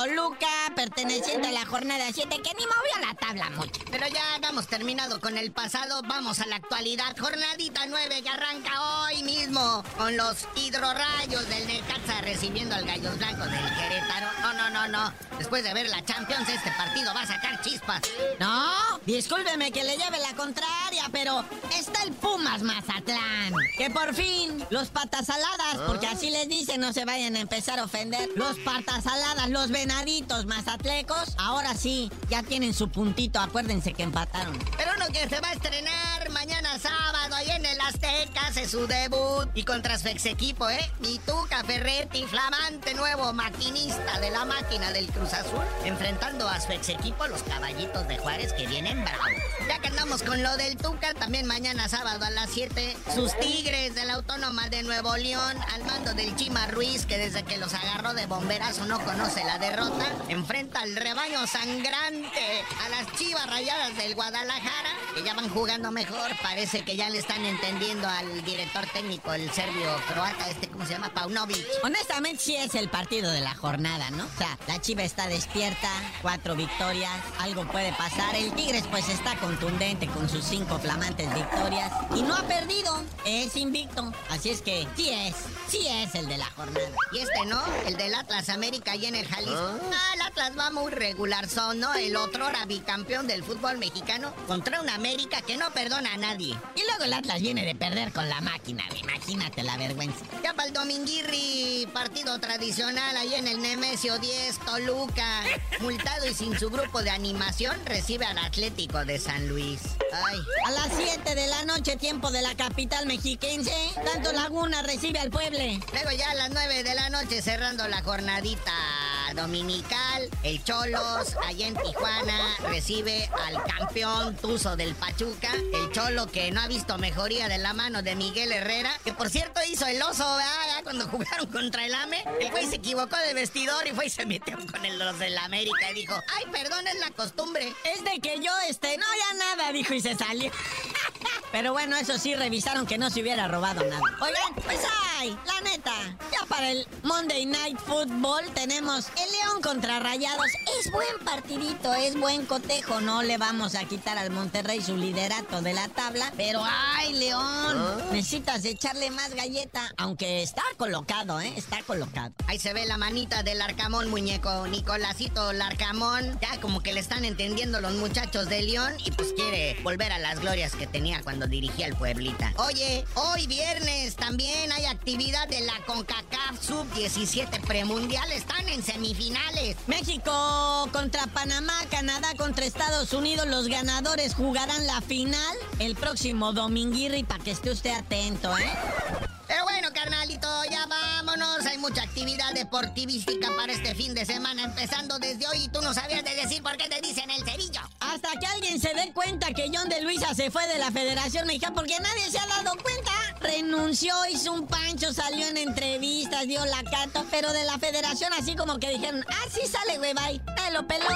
Toluca, perteneciente a la jornada 7, que ni movió la tabla mucho. Pero ya hemos terminado con el pasado, vamos a la actualidad. Jornadita 9 que arranca hoy mismo con los hidrorrayos del Necaxa recibiendo al Gallos Blancos del Querétaro. No, no, no, no. Después de ver la Champions, este partido va a sacar chispas. No, discúlpeme que le lleve la contraria, pero está el Pumas Mazatlán. Que por fin, los patas saladas, porque así les dicen, no se vayan a empezar a ofender. Los patas saladas, los venaditos mazatlecos, ahora sí, ya tienen su puntito, acuérdense que empataron. Pero uno que se va a estrenar mañana sábado ahí en el Azteca hace su debut y contra su ex equipo, ¿eh? Mituca Ferretti, flamante nuevo maquinista de la máquina del Cruz Azul, enfrentando a su ex equipo, los caballitos de Juárez, que vienen bravos. Ya que andamos con lo del Tuca, también mañana sábado a las 7, sus Tigres de la Autónoma de Nuevo León, al mando del Chima Ruiz, que desde que los agarró de bomberazo no conoce la derrota, enfrenta al rebaño sangrante, a las chivas rayadas del Guadalajara, que ya van jugando mejor, parece que ya le están entendiendo al director técnico, el serbio croata, este, ¿cómo se llama? Paunovic. Honestamente sí es el partido de la jornada, ¿no? O sea, la Chiva está despierta, cuatro victorias, algo puede pasar. El Tigres pues está contundente con sus cinco flamantes victorias y no ha perdido, es invicto. Así es que sí es, sí es el de la jornada. Y este, ¿no? El del Atlas América y en el Jalisco. Ah, el Atlas va muy regular, son, ¿no? El otro era bicampeón del fútbol mexicano contra una América que no perdona a nadie. Y luego el Atlas viene de perder con la máquina, imagínate la vergüenza. Ya para el Dominguirri, partido tradicional ahí en el Nemesio 10, Toluca. Multado y sin su grupo de animación, recibe al Atlético de San Luis. Ay. A las 7 de la noche, tiempo de la capital mexiquense, tanto Laguna recibe al Pueble. Luego ya a las 9 de la noche cerrando la jornadita dominical, el Cholos, allá en Tijuana, recibe al campeón Tuzo del Pachuca, el Cholo que no ha visto mejoría de la mano de Miguel Herrera, que por cierto hizo el oso. Cuando jugaron contra el AME, el güey se equivocó de vestidor y fue y se metió con el, los del América y dijo, ay, perdón, es la costumbre. Es de que yo, este, no, ya nada, dijo y se salió. Pero bueno, eso sí, revisaron que no se hubiera robado nada. Oigan, pues ay, la neta, para el Monday Night Football tenemos el León contra Rayados. Es buen partidito, es buen cotejo. No le vamos a quitar al Monterrey su liderato de la tabla. Pero ay, León, necesitas echarle más galleta. Aunque está colocado, ¿eh? Está colocado. Ahí se ve la manita del Arcamón, muñeco. Nicolásito Larcamón. Ya como que le están entendiendo los muchachos de León y pues quiere volver a las glorias que tenía cuando dirigía el Pueblita. Oye, hoy viernes también hay actividad de la CONCACAF Sub-17 premundial. Están en semifinales. México contra Panamá, Canadá contra Estados Unidos. Los ganadores jugarán la final el próximo dominguirri para que esté usted atento, ¿eh? Pero bueno, carnalito, ya vámonos. Hay mucha actividad deportivística para este fin de semana, empezando desde hoy. Y tú no sabías de decir por qué te dicen el cerillo. Hasta que alguien se dé cuenta que John de Luisa se fue de la Federación Mexicana porque nadie se ha dado cuenta. Renunció, hizo un pancho, salió en entrevistas, dio la cato, pero de la Federación así como que dijeron, ah, sí sale, güey, bye. Eh, lo peló.